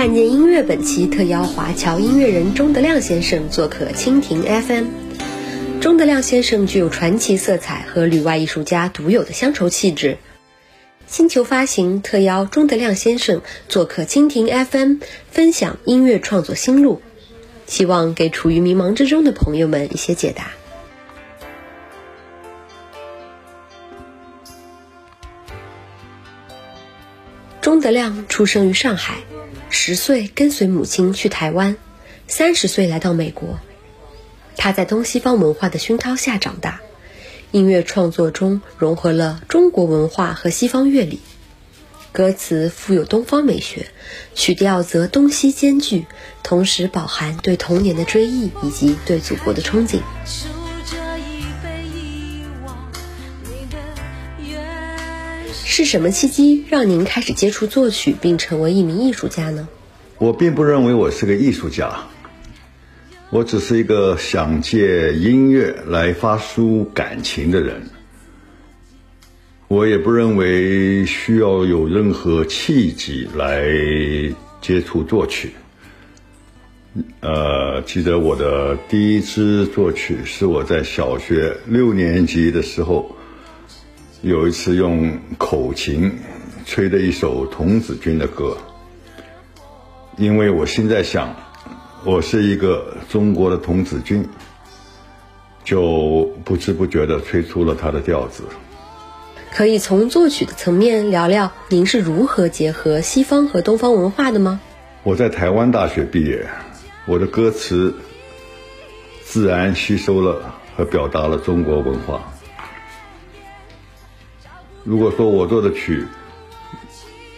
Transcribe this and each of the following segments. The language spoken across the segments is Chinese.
看见音乐本期特邀华侨音乐人钟德亮先生做客蜻蜓 FM。钟德亮先生具有传奇色彩和旅外艺术家独有的乡愁气质。星球发行特邀钟德亮先生做客蜻蜓 FM，分享音乐创作心路，希望给处于迷茫之中的朋友们一些解答。钟德亮出生于上海，十岁跟随母亲去台湾，三十岁来到美国。他在东西方文化的熏陶下长大，音乐创作中融合了中国文化和西方乐理，歌词富有东方美学，曲调则东西兼具，同时饱含对童年的追忆以及对祖国的憧憬。是什么契机让您开始接触作曲并成为一名艺术家呢？我并不认为我是个艺术家，我只是一个想借音乐来发抒感情的人。我也不认为需要有任何契机来接触作曲。呃，记得我的第一支作曲是我在小学六年级的时候。有一次用口琴吹的一首童子军的歌，因为我现在想，我是一个中国的童子军，就不知不觉的吹出了他的调子。可以从作曲的层面聊聊您是如何结合西方和东方文化的吗？我在台湾大学毕业，我的歌词自然吸收了和表达了中国文化。如果说我做的曲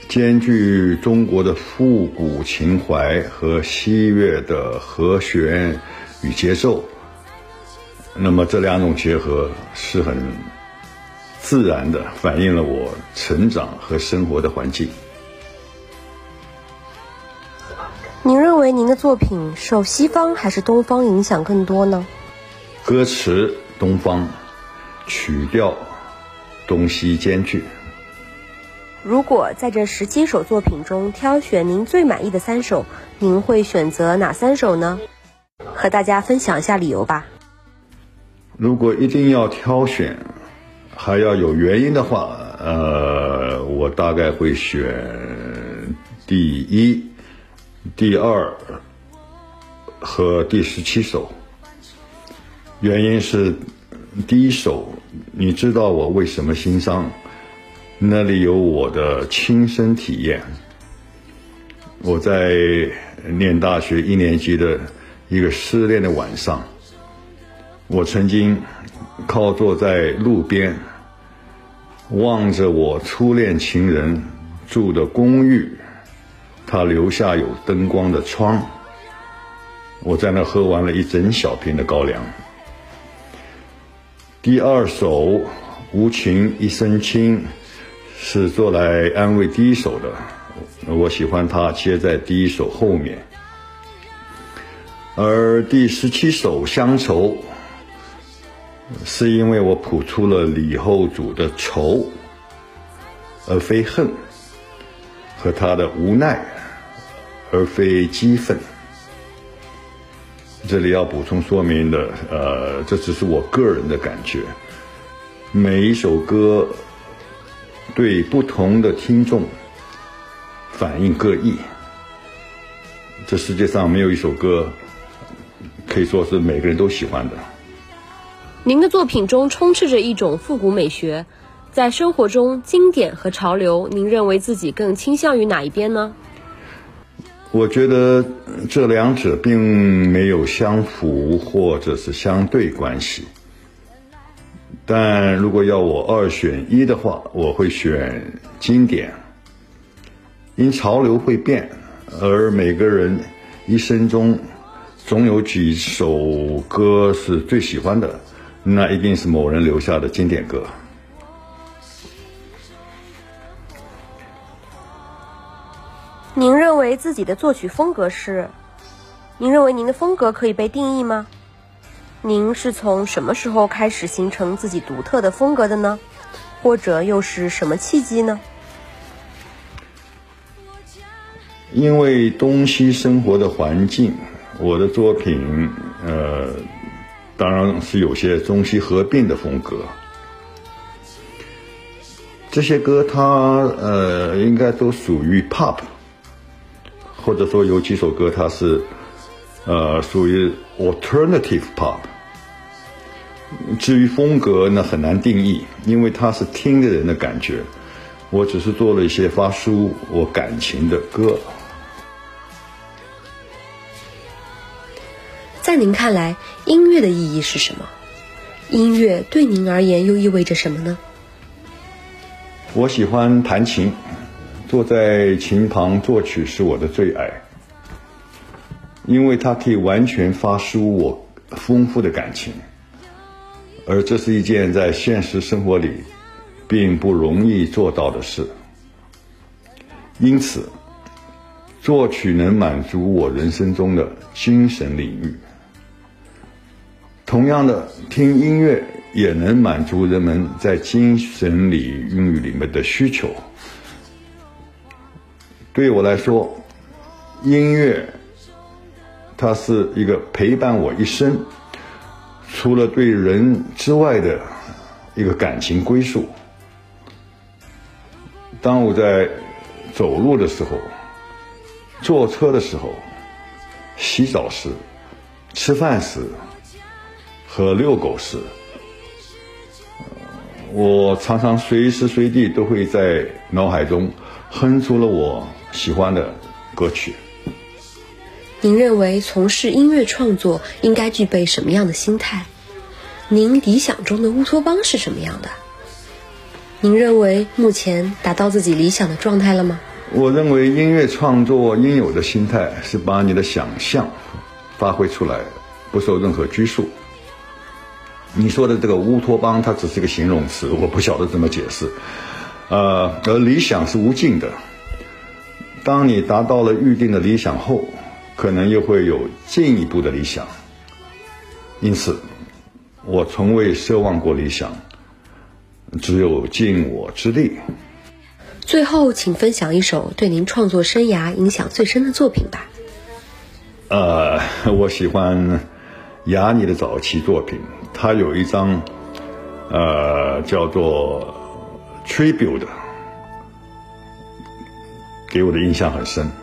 兼具中国的复古情怀和西乐的和弦与节奏，那么这两种结合是很自然的，反映了我成长和生活的环境。您认为您的作品受西方还是东方影响更多呢？歌词东方，曲调。东西兼具。如果在这十七首作品中挑选您最满意的三首，您会选择哪三首呢？和大家分享一下理由吧。如果一定要挑选，还要有原因的话，呃，我大概会选第一、第二和第十七首。原因是。第一首，你知道我为什么心伤？那里有我的亲身体验。我在念大学一年级的一个失恋的晚上，我曾经靠坐在路边，望着我初恋情人住的公寓，他留下有灯光的窗，我在那喝完了一整小瓶的高粱。第二首《无情一身轻》是做来安慰第一首的，我喜欢它接在第一首后面。而第十七首《乡愁》是因为我谱出了李后主的愁，而非恨，和他的无奈，而非激愤。这里要补充说明的，呃，这只是我个人的感觉。每一首歌对不同的听众反应各异。这世界上没有一首歌可以说是每个人都喜欢的。您的作品中充斥着一种复古美学，在生活中，经典和潮流，您认为自己更倾向于哪一边呢？我觉得这两者并没有相符或者是相对关系，但如果要我二选一的话，我会选经典。因潮流会变，而每个人一生中总有几首歌是最喜欢的，那一定是某人留下的经典歌。为自己的作曲风格是？您认为您的风格可以被定义吗？您是从什么时候开始形成自己独特的风格的呢？或者又是什么契机呢？因为东西生活的环境，我的作品呃，当然是有些中西合并的风格。这些歌它呃，应该都属于 pop，或者说有几首歌它是呃属于 alternative pop。至于风格呢，很难定义，因为它是听的人的感觉。我只是做了一些发抒我感情的歌。在您看来，音乐的意义是什么？音乐对您而言又意味着什么呢？我喜欢弹琴，坐在琴旁作曲是我的最爱，因为它可以完全发抒我丰富的感情，而这是一件在现实生活里并不容易做到的事。因此，作曲能满足我人生中的精神领域。同样的，听音乐也能满足人们在精神领域里面的需求。对我来说，音乐它是一个陪伴我一生，除了对人之外的一个感情归宿。当我在走路的时候、坐车的时候、洗澡时、吃饭时。和遛狗时，我常常随时随地都会在脑海中哼出了我喜欢的歌曲。您认为从事音乐创作应该具备什么样的心态？您理想中的乌托邦是什么样的？您认为目前达到自己理想的状态了吗？我认为音乐创作应有的心态是把你的想象发挥出来，不受任何拘束。你说的这个乌托邦，它只是个形容词，我不晓得怎么解释。呃，而理想是无尽的。当你达到了预定的理想后，可能又会有进一步的理想。因此，我从未奢望过理想，只有尽我之力。最后，请分享一首对您创作生涯影响最深的作品吧。呃，我喜欢雅尼的早期作品。他有一张，呃，叫做《Tribute》，给我的印象很深。